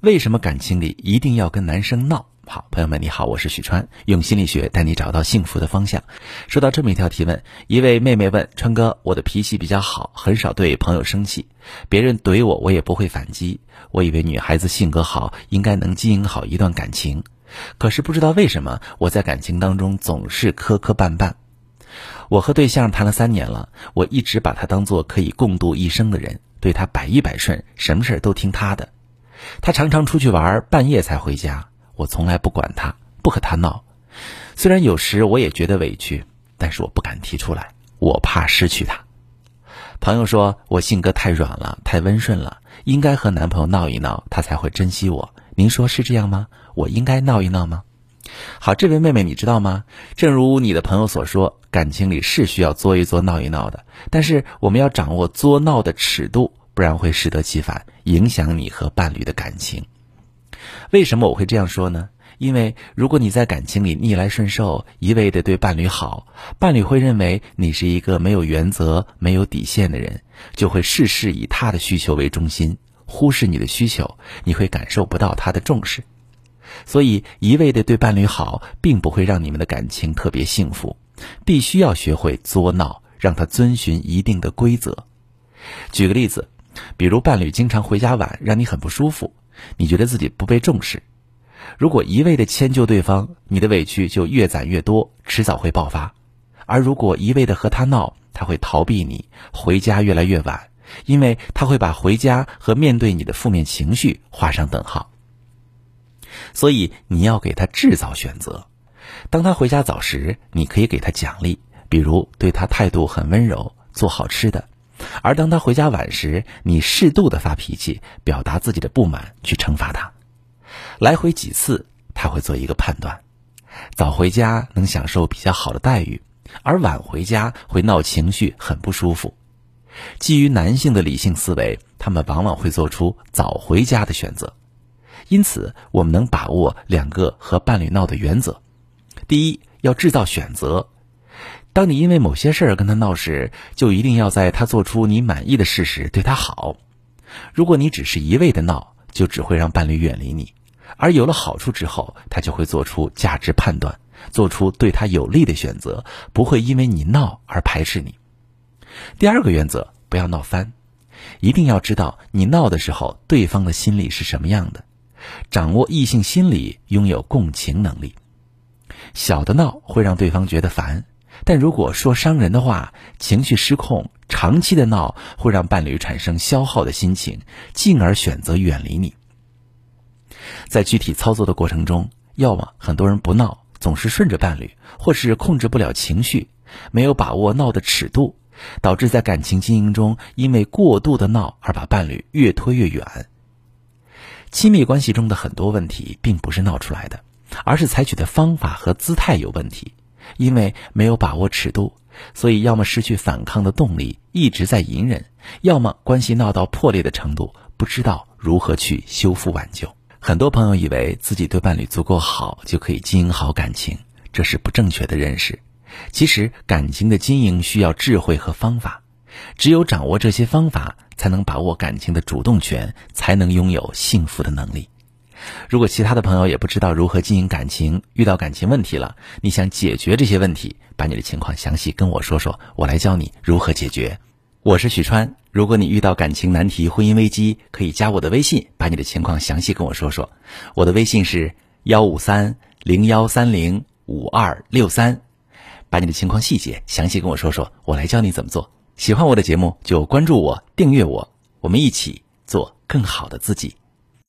为什么感情里一定要跟男生闹？好，朋友们，你好，我是许川，用心理学带你找到幸福的方向。收到这么一条提问，一位妹妹问川哥：“我的脾气比较好，很少对朋友生气，别人怼我，我也不会反击。我以为女孩子性格好，应该能经营好一段感情，可是不知道为什么，我在感情当中总是磕磕绊绊。我和对象谈了三年了，我一直把他当做可以共度一生的人，对他百依百顺，什么事都听他的。”他常常出去玩，半夜才回家。我从来不管他，不和他闹。虽然有时我也觉得委屈，但是我不敢提出来，我怕失去他。朋友说我性格太软了，太温顺了，应该和男朋友闹一闹，他才会珍惜我。您说是这样吗？我应该闹一闹吗？好，这位妹妹，你知道吗？正如你的朋友所说，感情里是需要作一作、闹一闹的，但是我们要掌握作闹的尺度。不然会适得其反，影响你和伴侣的感情。为什么我会这样说呢？因为如果你在感情里逆来顺受，一味的对伴侣好，伴侣会认为你是一个没有原则、没有底线的人，就会事事以他的需求为中心，忽视你的需求，你会感受不到他的重视。所以，一味的对伴侣好，并不会让你们的感情特别幸福。必须要学会作闹，让他遵循一定的规则。举个例子。比如伴侣经常回家晚，让你很不舒服，你觉得自己不被重视。如果一味的迁就对方，你的委屈就越攒越多，迟早会爆发。而如果一味的和他闹，他会逃避你，回家越来越晚，因为他会把回家和面对你的负面情绪画上等号。所以你要给他制造选择。当他回家早时，你可以给他奖励，比如对他态度很温柔，做好吃的。而当他回家晚时，你适度的发脾气，表达自己的不满，去惩罚他。来回几次，他会做一个判断：早回家能享受比较好的待遇，而晚回家会闹情绪，很不舒服。基于男性的理性思维，他们往往会做出早回家的选择。因此，我们能把握两个和伴侣闹的原则：第一，要制造选择。当你因为某些事儿跟他闹时，就一定要在他做出你满意的事时对他好。如果你只是一味的闹，就只会让伴侣远离你。而有了好处之后，他就会做出价值判断，做出对他有利的选择，不会因为你闹而排斥你。第二个原则，不要闹翻，一定要知道你闹的时候对方的心理是什么样的，掌握异性心理，拥有共情能力。小的闹会让对方觉得烦。但如果说伤人的话，情绪失控，长期的闹会让伴侣产生消耗的心情，进而选择远离你。在具体操作的过程中，要么很多人不闹，总是顺着伴侣，或是控制不了情绪，没有把握闹的尺度，导致在感情经营中因为过度的闹而把伴侣越拖越远。亲密关系中的很多问题并不是闹出来的，而是采取的方法和姿态有问题。因为没有把握尺度，所以要么失去反抗的动力，一直在隐忍；要么关系闹到破裂的程度，不知道如何去修复挽救。很多朋友以为自己对伴侣足够好，就可以经营好感情，这是不正确的认识。其实，感情的经营需要智慧和方法，只有掌握这些方法，才能把握感情的主动权，才能拥有幸福的能力。如果其他的朋友也不知道如何经营感情，遇到感情问题了，你想解决这些问题，把你的情况详细跟我说说，我来教你如何解决。我是许川，如果你遇到感情难题、婚姻危机，可以加我的微信，把你的情况详细跟我说说。我的微信是幺五三零幺三零五二六三，把你的情况细节详细跟我说说，我来教你怎么做。喜欢我的节目就关注我、订阅我，我们一起做更好的自己。